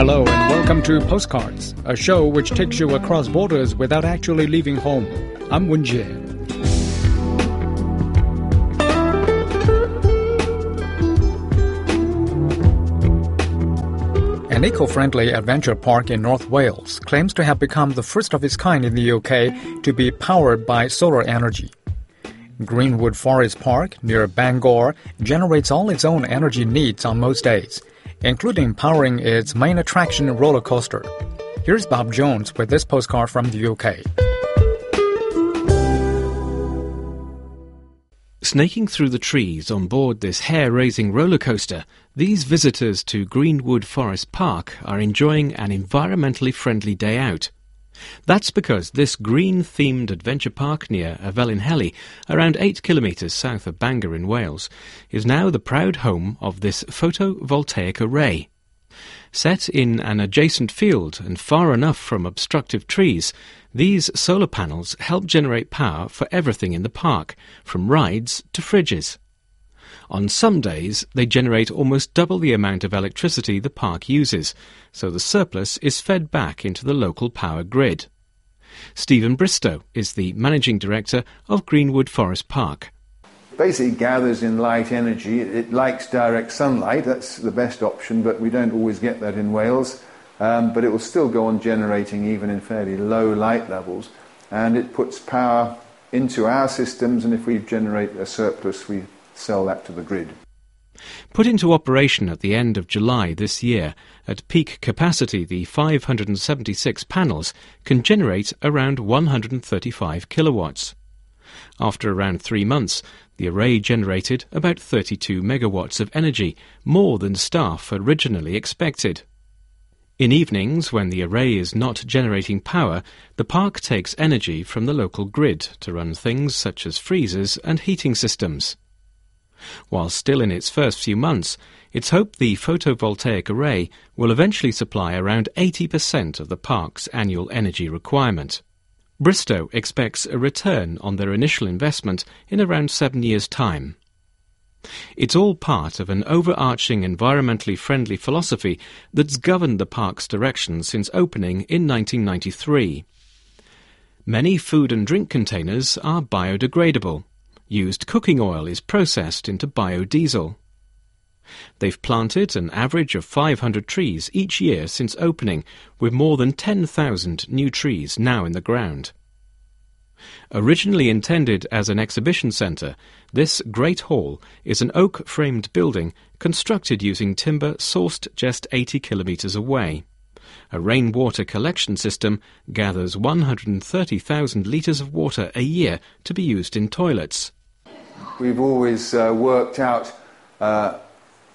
Hello and welcome to Postcards, a show which takes you across borders without actually leaving home. I'm Wen Jie. An eco-friendly adventure park in North Wales claims to have become the first of its kind in the UK to be powered by solar energy. Greenwood Forest Park near Bangor generates all its own energy needs on most days including powering its main attraction roller coaster. Here's Bob Jones with this postcard from the UK. Snaking through the trees on board this hair raising roller coaster, these visitors to Greenwood Forest Park are enjoying an environmentally friendly day out. That's because this green themed adventure park near Y Felinheli, around 8 kilometres south of Bangor in Wales, is now the proud home of this photovoltaic array. Set in an adjacent field and far enough from obstructive trees, these solar panels help generate power for everything in the park, from rides to fridges. On some days, they generate almost double the amount of electricity the park uses, so the surplus is fed back into the local power grid. Stephen Bristow is the managing director of Greenwood Forest Park. Basically, gathers in light energy. It likes direct sunlight. That's the best option, but we don't always get that in Wales. Um, but it will still go on generating even in fairly low light levels, and it puts power into our systems. And if we generate a surplus, we sell that to the grid. Put into operation at the end of July this year, at peak capacity, the 576 panels can generate around 135 kilowatts. After around three months, the array generated about 32 megawatts of energy, more than staff originally expected. In evenings, when the array is not generating power, the park takes energy from the local grid to run things such as freezers and heating systems. While still in its first few months, it's hoped the photovoltaic array will eventually supply around 80% of the park's annual energy requirement. Bristow expects a return on their initial investment in around seven years' time. It's all part of an overarching environmentally friendly philosophy that's governed the park's direction since opening in 1993. Many food and drink containers are biodegradable Used cooking oil is processed into biodiesel. They've planted an average of 500 trees each year since opening, with more than 10,000 new trees now in the ground. Originally intended as an exhibition centre, this Great Hall is an oak framed building constructed using timber sourced just 80 kilometres away. A rainwater collection system gathers 130,000 litres of water a year to be used in toilets we've always uh, worked out uh,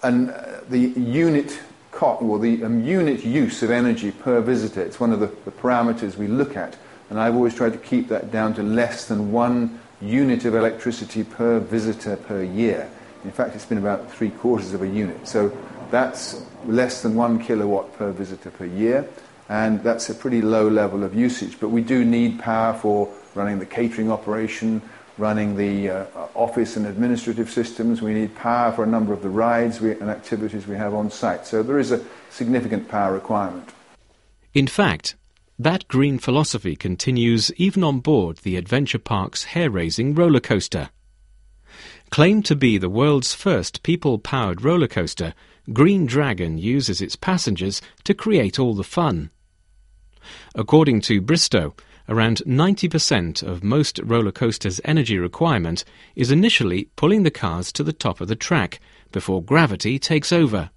an, the unit cost, or the um, unit use of energy per visitor. It's one of the, the, parameters we look at, and I've always tried to keep that down to less than one unit of electricity per visitor per year. In fact, it's been about three quarters of a unit. So that's less than one kilowatt per visitor per year, and that's a pretty low level of usage. But we do need power for running the catering operation, running the uh, office and administrative systems. We need power for a number of the rides we, and activities we have on site. So there is a significant power requirement. In fact, that green philosophy continues even on board the Adventure Park's hair raising roller coaster. Claimed to be the world's first people powered roller coaster, Green Dragon uses its passengers to create all the fun. According to Bristow, around 90% of most roller coasters' energy requirement is initially pulling the cars to the top of the track before gravity takes over.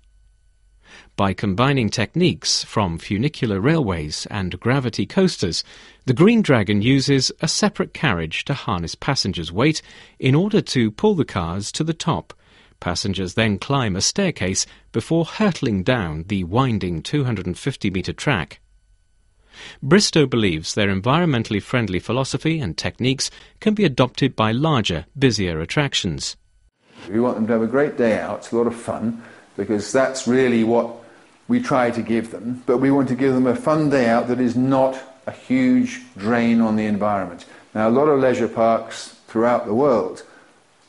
By combining techniques from funicular railways and gravity coasters, the Green Dragon uses a separate carriage to harness passengers' weight in order to pull the cars to the top. Passengers then climb a staircase before hurtling down the winding 250 metre track. Bristow believes their environmentally friendly philosophy and techniques can be adopted by larger, busier attractions. We want them to have a great day out, it's a lot of fun, because that's really what we try to give them. But we want to give them a fun day out that is not a huge drain on the environment. Now, a lot of leisure parks throughout the world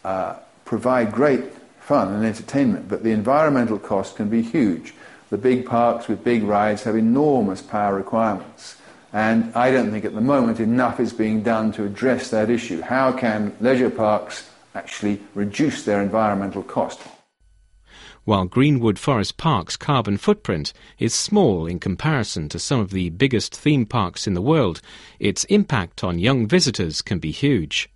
uh, provide great fun and entertainment, but the environmental cost can be huge. The big parks with big rides have enormous power requirements. And I don't think at the moment enough is being done to address that issue. How can leisure parks actually reduce their environmental cost? While Greenwood Forest Park's carbon footprint is small in comparison to some of the biggest theme parks in the world, its impact on young visitors can be huge.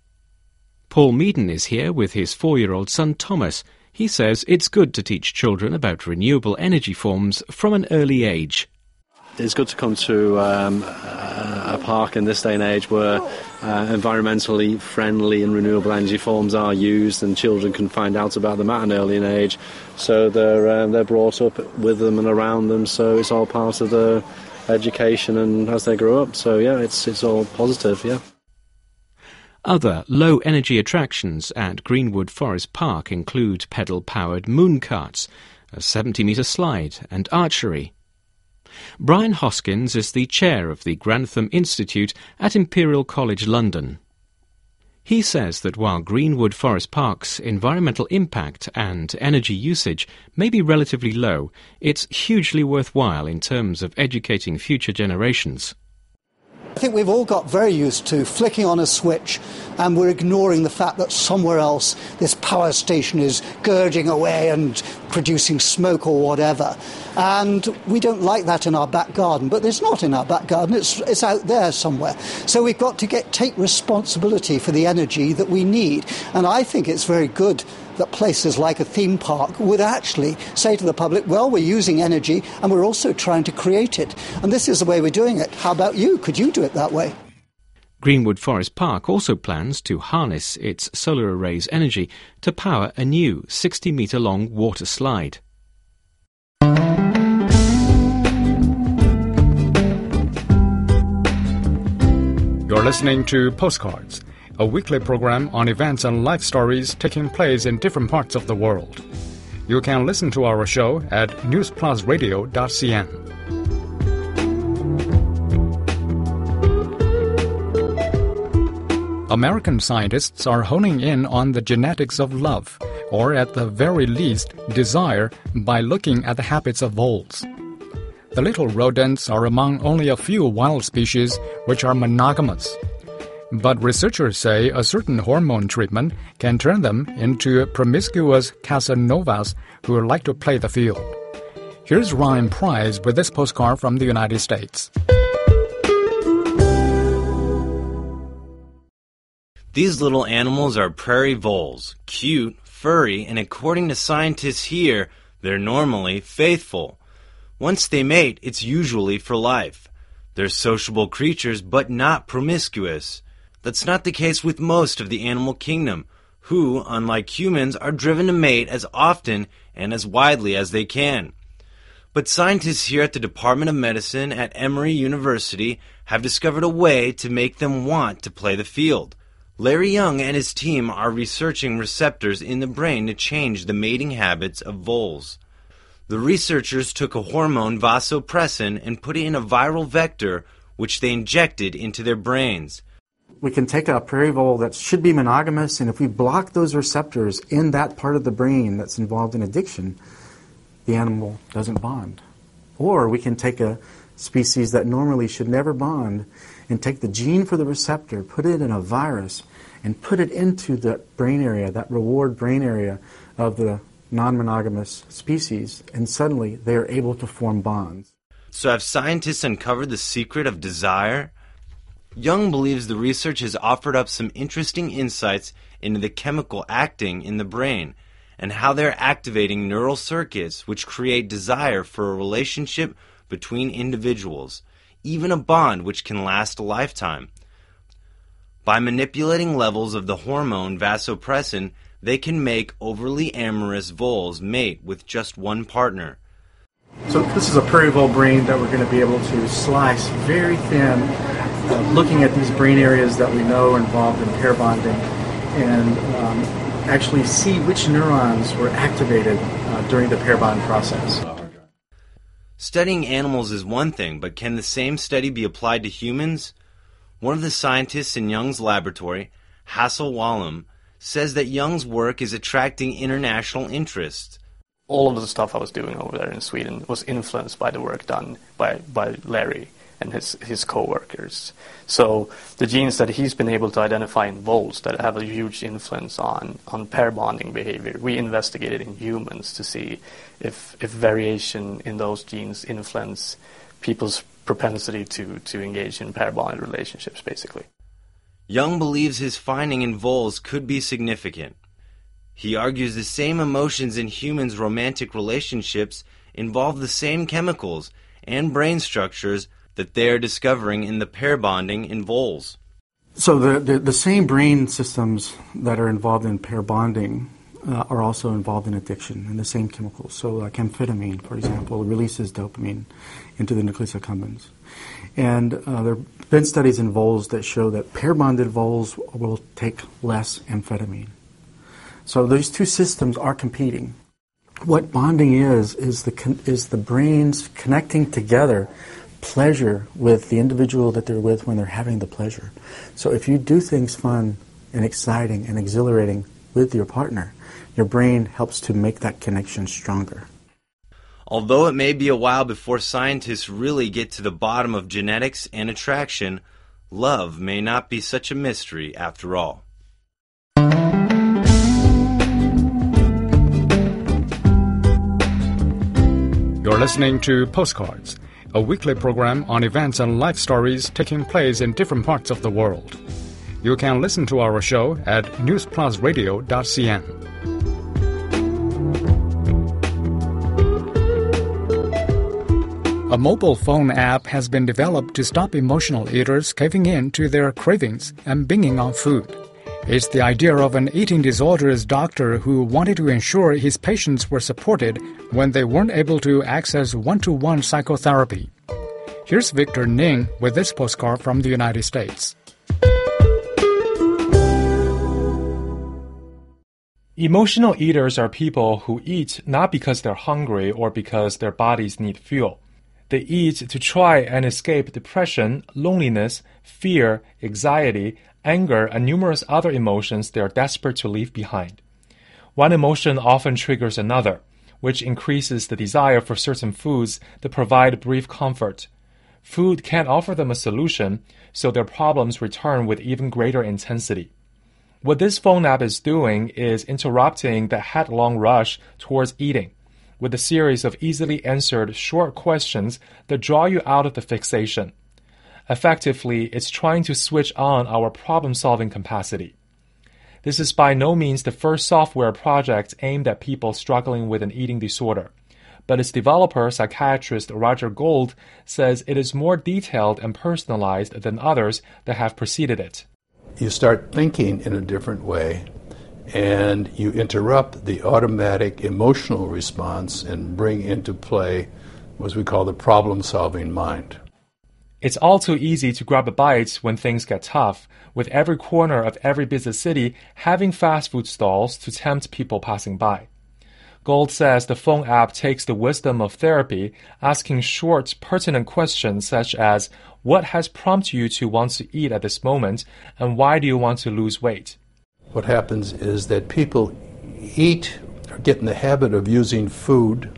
Paul Meaden is here with his four year old son Thomas. He says it's good to teach children about renewable energy forms from an early age it's good to come to um, a park in this day and age where uh, environmentally friendly and renewable energy forms are used, and children can find out about them at an early age. So they're um, they're brought up with them and around them. So it's all part of their education and as they grow up. So yeah, it's it's all positive. Yeah. Other low energy attractions at Greenwood Forest Park include pedal powered moon carts, a 70 metre slide, and archery. Brian Hoskins is the chair of the Grantham Institute at Imperial College London. He says that while Greenwood Forest Park's environmental impact and energy usage may be relatively low, it's hugely worthwhile in terms of educating future generations. I think we've all got very used to flicking on a switch and we're ignoring the fact that somewhere else this power station is gurging away and producing smoke or whatever. And we don't like that in our back garden, but it's not in our back garden, it's, it's out there somewhere. So we've got to get, take responsibility for the energy that we need. And I think it's very good that places like a theme park would actually say to the public, well, we're using energy and we're also trying to create it. And this is the way we're doing it. How about you? Could you do it that way? Greenwood Forest Park also plans to harness its solar array's energy to power a new 60 metre long water slide. You're listening to Postcards a weekly program on events and life stories taking place in different parts of the world. You can listen to our show at newsplusradio.cn. American scientists are honing in on the genetics of love, or at the very least, desire, by looking at the habits of voles. The little rodents are among only a few wild species which are monogamous. But researchers say a certain hormone treatment can turn them into promiscuous Casanovas who like to play the field. Here's Ryan Price with this postcard from the United States. These little animals are prairie voles, cute, furry, and according to scientists here, they're normally faithful. Once they mate, it's usually for life. They're sociable creatures, but not promiscuous. That's not the case with most of the animal kingdom, who, unlike humans, are driven to mate as often and as widely as they can. But scientists here at the Department of Medicine at Emory University have discovered a way to make them want to play the field. Larry Young and his team are researching receptors in the brain to change the mating habits of voles. The researchers took a hormone vasopressin and put it in a viral vector which they injected into their brains we can take a prairie vole that should be monogamous, and if we block those receptors in that part of the brain that's involved in addiction, the animal doesn't bond. Or we can take a species that normally should never bond and take the gene for the receptor, put it in a virus, and put it into the brain area, that reward brain area of the non monogamous species, and suddenly they are able to form bonds. So, have scientists uncovered the secret of desire? Young believes the research has offered up some interesting insights into the chemical acting in the brain, and how they're activating neural circuits which create desire for a relationship between individuals, even a bond which can last a lifetime. By manipulating levels of the hormone vasopressin, they can make overly amorous voles mate with just one partner. So this is a prairie vole brain that we're going to be able to slice very thin, uh, looking at these brain areas that we know are involved in pair bonding, and um, actually see which neurons were activated uh, during the pair bond process. Studying animals is one thing, but can the same study be applied to humans? One of the scientists in Young's laboratory, Hasse Walum, says that Young's work is attracting international interest. All of the stuff I was doing over there in Sweden was influenced by the work done by, by Larry and his, his co-workers. So the genes that he's been able to identify in voles that have a huge influence on, on pair bonding behavior, we investigated in humans to see if, if variation in those genes influence people's propensity to, to engage in pair bonded relationships, basically. Young believes his finding in voles could be significant. He argues the same emotions in humans' romantic relationships involve the same chemicals and brain structures that they are discovering in the pair bonding in voles. So the, the, the same brain systems that are involved in pair bonding uh, are also involved in addiction and the same chemicals. So like amphetamine, for example, releases dopamine into the nucleus accumbens. And uh, there have been studies in voles that show that pair bonded voles will take less amphetamine. So these two systems are competing. What bonding is is the is the brains connecting together pleasure with the individual that they're with when they're having the pleasure. So if you do things fun and exciting and exhilarating with your partner, your brain helps to make that connection stronger. Although it may be a while before scientists really get to the bottom of genetics and attraction, love may not be such a mystery after all. You're listening to Postcards a weekly program on events and life stories taking place in different parts of the world. You can listen to our show at newsplusradio.cn. A mobile phone app has been developed to stop emotional eaters caving in to their cravings and binging on food. It's the idea of an eating disorders doctor who wanted to ensure his patients were supported when they weren't able to access one to one psychotherapy. Here's Victor Ning with this postcard from the United States. Emotional eaters are people who eat not because they're hungry or because their bodies need fuel. They eat to try and escape depression, loneliness, fear, anxiety, anger, and numerous other emotions they are desperate to leave behind. One emotion often triggers another, which increases the desire for certain foods that provide brief comfort. Food can't offer them a solution, so their problems return with even greater intensity. What this phone app is doing is interrupting the headlong rush towards eating with a series of easily answered short questions that draw you out of the fixation. Effectively, it's trying to switch on our problem solving capacity. This is by no means the first software project aimed at people struggling with an eating disorder, but its developer, psychiatrist Roger Gold, says it is more detailed and personalized than others that have preceded it. You start thinking in a different way, and you interrupt the automatic emotional response and bring into play what we call the problem solving mind. It's all too easy to grab a bite when things get tough, with every corner of every busy city having fast food stalls to tempt people passing by. Gold says the phone app takes the wisdom of therapy, asking short, pertinent questions such as What has prompted you to want to eat at this moment, and why do you want to lose weight? What happens is that people eat or get in the habit of using food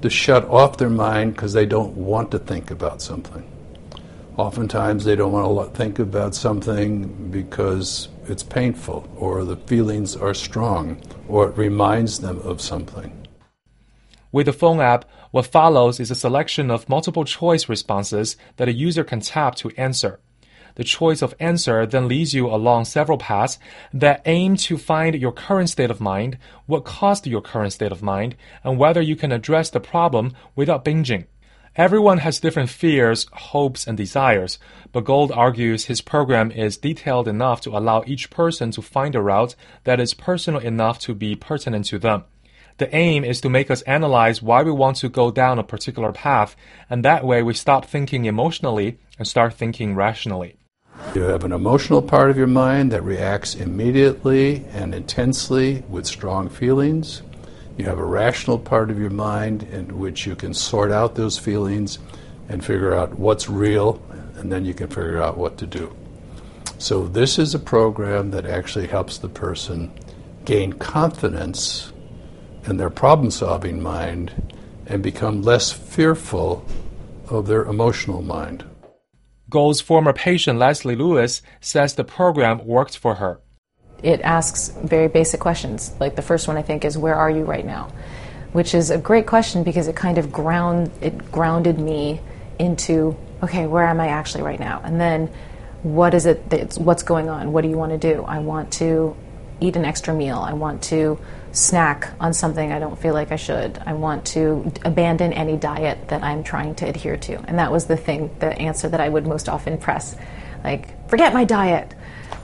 to shut off their mind because they don't want to think about something. Oftentimes, they don't want to think about something because it's painful, or the feelings are strong, or it reminds them of something. With the phone app, what follows is a selection of multiple choice responses that a user can tap to answer. The choice of answer then leads you along several paths that aim to find your current state of mind, what caused your current state of mind, and whether you can address the problem without binging. Everyone has different fears, hopes, and desires, but Gold argues his program is detailed enough to allow each person to find a route that is personal enough to be pertinent to them. The aim is to make us analyze why we want to go down a particular path, and that way we stop thinking emotionally and start thinking rationally. You have an emotional part of your mind that reacts immediately and intensely with strong feelings. You have a rational part of your mind in which you can sort out those feelings and figure out what's real, and then you can figure out what to do. So, this is a program that actually helps the person gain confidence in their problem solving mind and become less fearful of their emotional mind. Gold's former patient Leslie Lewis says the program worked for her. It asks very basic questions. Like the first one I think is where are you right now? Which is a great question because it kind of ground it grounded me into okay, where am I actually right now? And then what is it that's what's going on? What do you want to do? I want to eat an extra meal. I want to snack on something I don't feel like I should. I want to abandon any diet that I'm trying to adhere to. And that was the thing, the answer that I would most often press. Like, forget my diet.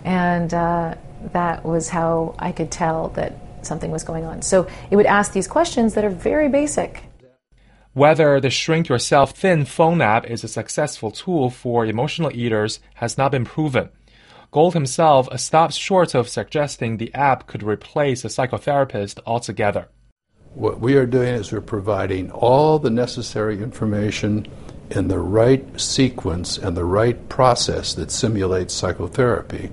And uh, that was how I could tell that something was going on. So it would ask these questions that are very basic. Whether the Shrink Yourself Thin phone app is a successful tool for emotional eaters has not been proven. Gold himself stops short of suggesting the app could replace a psychotherapist altogether. What we are doing is we're providing all the necessary information in the right sequence and the right process that simulates psychotherapy.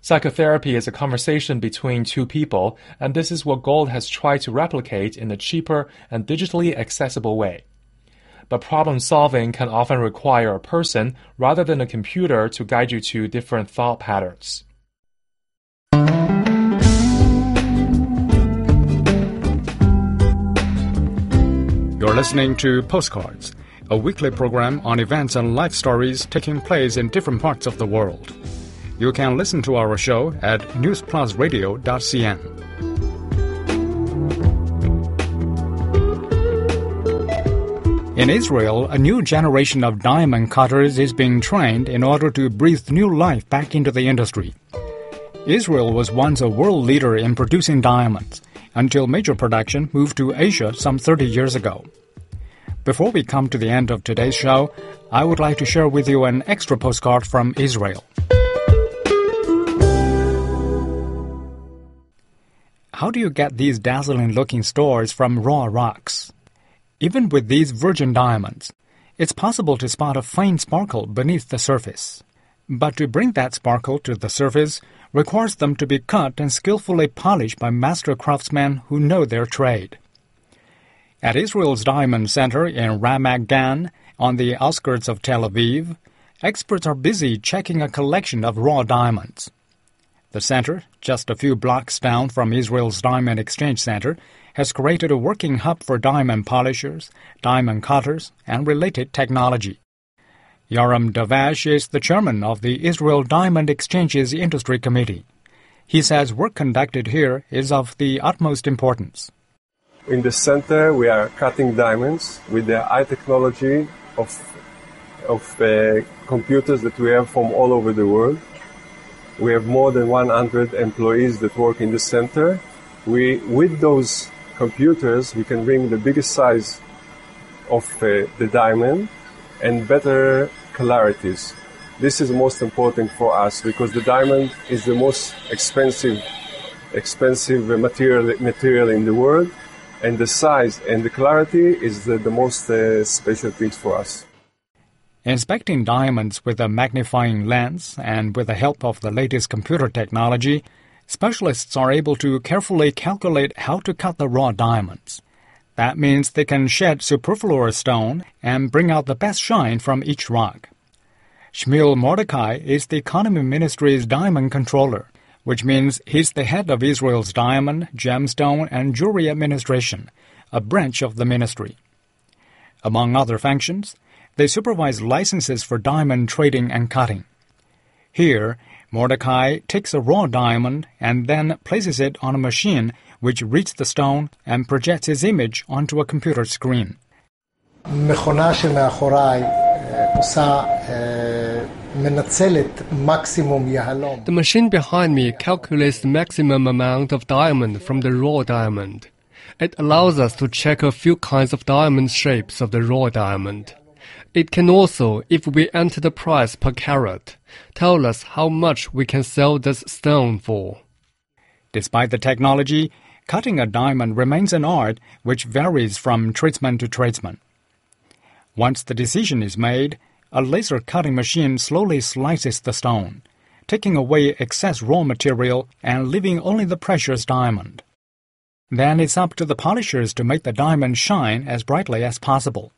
Psychotherapy is a conversation between two people, and this is what Gold has tried to replicate in a cheaper and digitally accessible way but problem solving can often require a person rather than a computer to guide you to different thought patterns. You're listening to Postcards, a weekly program on events and life stories taking place in different parts of the world. You can listen to our show at newsplusradio.cn. In Israel, a new generation of diamond cutters is being trained in order to breathe new life back into the industry. Israel was once a world leader in producing diamonds until major production moved to Asia some 30 years ago. Before we come to the end of today's show, I would like to share with you an extra postcard from Israel. How do you get these dazzling looking stores from raw rocks? Even with these virgin diamonds, it's possible to spot a faint sparkle beneath the surface. But to bring that sparkle to the surface requires them to be cut and skillfully polished by master craftsmen who know their trade. At Israel's Diamond Center in Ramat Gan, on the outskirts of Tel Aviv, experts are busy checking a collection of raw diamonds. The center, just a few blocks down from Israel's Diamond Exchange Center, has created a working hub for diamond polishers, diamond cutters, and related technology. Yoram Dvash is the chairman of the Israel Diamond Exchanges Industry Committee. He says work conducted here is of the utmost importance. In the center, we are cutting diamonds with the high technology of, of uh, computers that we have from all over the world. We have more than 100 employees that work in the center. We, with those computers, we can bring the biggest size of uh, the diamond and better clarities. This is most important for us because the diamond is the most expensive, expensive material material in the world, and the size and the clarity is the, the most uh, special things for us. Inspecting diamonds with a magnifying lens and with the help of the latest computer technology specialists are able to carefully calculate how to cut the raw diamonds. That means they can shed superfluous stone and bring out the best shine from each rock. Shmuel Mordecai is the Economy Ministry's diamond controller, which means he's the head of Israel's diamond, gemstone, and jewelry administration, a branch of the ministry. Among other functions, they supervise licenses for diamond trading and cutting Here, Mordecai takes a raw diamond and then places it on a machine which reads the stone and projects its image onto a computer screen. מכונה שמאחוריי עושה, מנצלת מקסימום יהלום. The machine behind me calculates the maximum amount of diamond from the raw diamond. It allows us to check a few kinds of diamond shapes of the raw diamond. It can also, if we enter the price per carat, tell us how much we can sell this stone for. Despite the technology, cutting a diamond remains an art which varies from tradesman to tradesman. Once the decision is made, a laser cutting machine slowly slices the stone, taking away excess raw material and leaving only the precious diamond. Then it's up to the polishers to make the diamond shine as brightly as possible.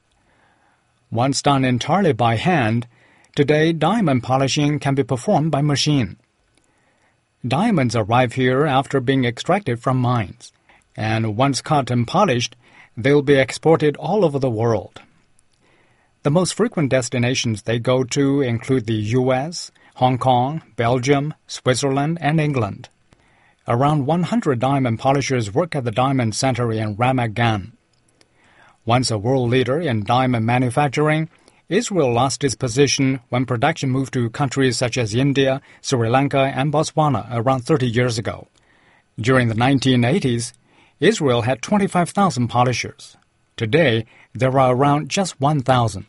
Once done entirely by hand, today diamond polishing can be performed by machine. Diamonds arrive here after being extracted from mines, and once cut and polished, they'll be exported all over the world. The most frequent destinations they go to include the US, Hong Kong, Belgium, Switzerland, and England. Around 100 diamond polishers work at the Diamond Center in Ramat Gan. Once a world leader in diamond manufacturing, Israel lost its position when production moved to countries such as India, Sri Lanka, and Botswana around 30 years ago. During the 1980s, Israel had 25,000 polishers. Today, there are around just 1,000.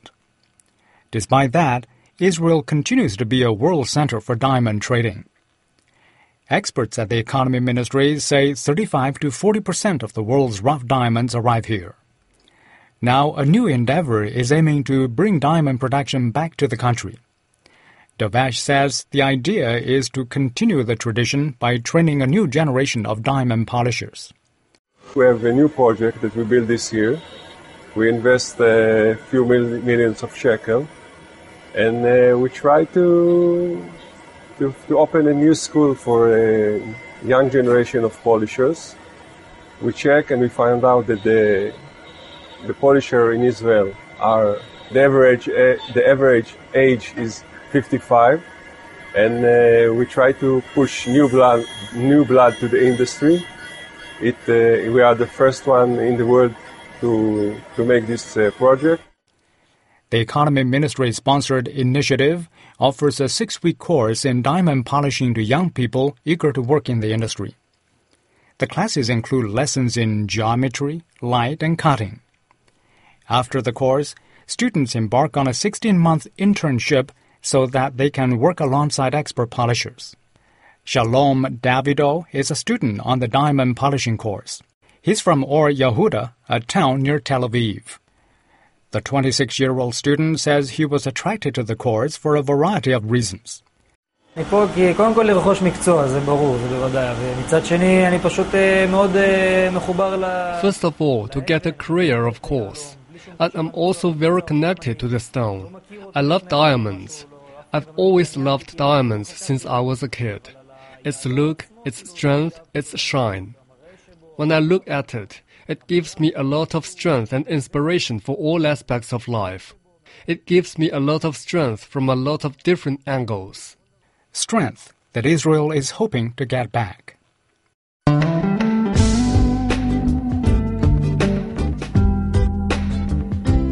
Despite that, Israel continues to be a world center for diamond trading. Experts at the Economy Ministry say 35 to 40 percent of the world's rough diamonds arrive here. Now, a new endeavor is aiming to bring diamond production back to the country. Dvash says the idea is to continue the tradition by training a new generation of diamond polishers. We have a new project that we built this year. We invest a few mil- millions of shekel, and uh, we try to, to, to open a new school for a young generation of polishers. We check and we find out that the the polisher in Israel are the average uh, the average age is 55, and uh, we try to push new blood new blood to the industry. It uh, we are the first one in the world to to make this project. The Economy Ministry sponsored initiative offers a six week course in diamond polishing to young people eager to work in the industry. The classes include lessons in geometry, light, and cutting. After the course, students embark on a 16 month internship so that they can work alongside expert polishers. Shalom Davido is a student on the diamond polishing course. He's from Or Yehuda, a town near Tel Aviv. The 26 year old student says he was attracted to the course for a variety of reasons. אני פה כי קודם כל לרכוש מקצוע, זה ברור, זה בוודאי, ומצד שני אני פשוט מאוד מחובר ל... First of all, to get a career, of course. And I'm also very connected to the stone. I love diamonds. I've always loved diamonds since I was a kid. Its look, its strength, its shine. When I look at it, it gives me a lot of strength and inspiration for all aspects of life. It gives me a lot of strength from a lot of different angles. Strength that Israel is hoping to get back.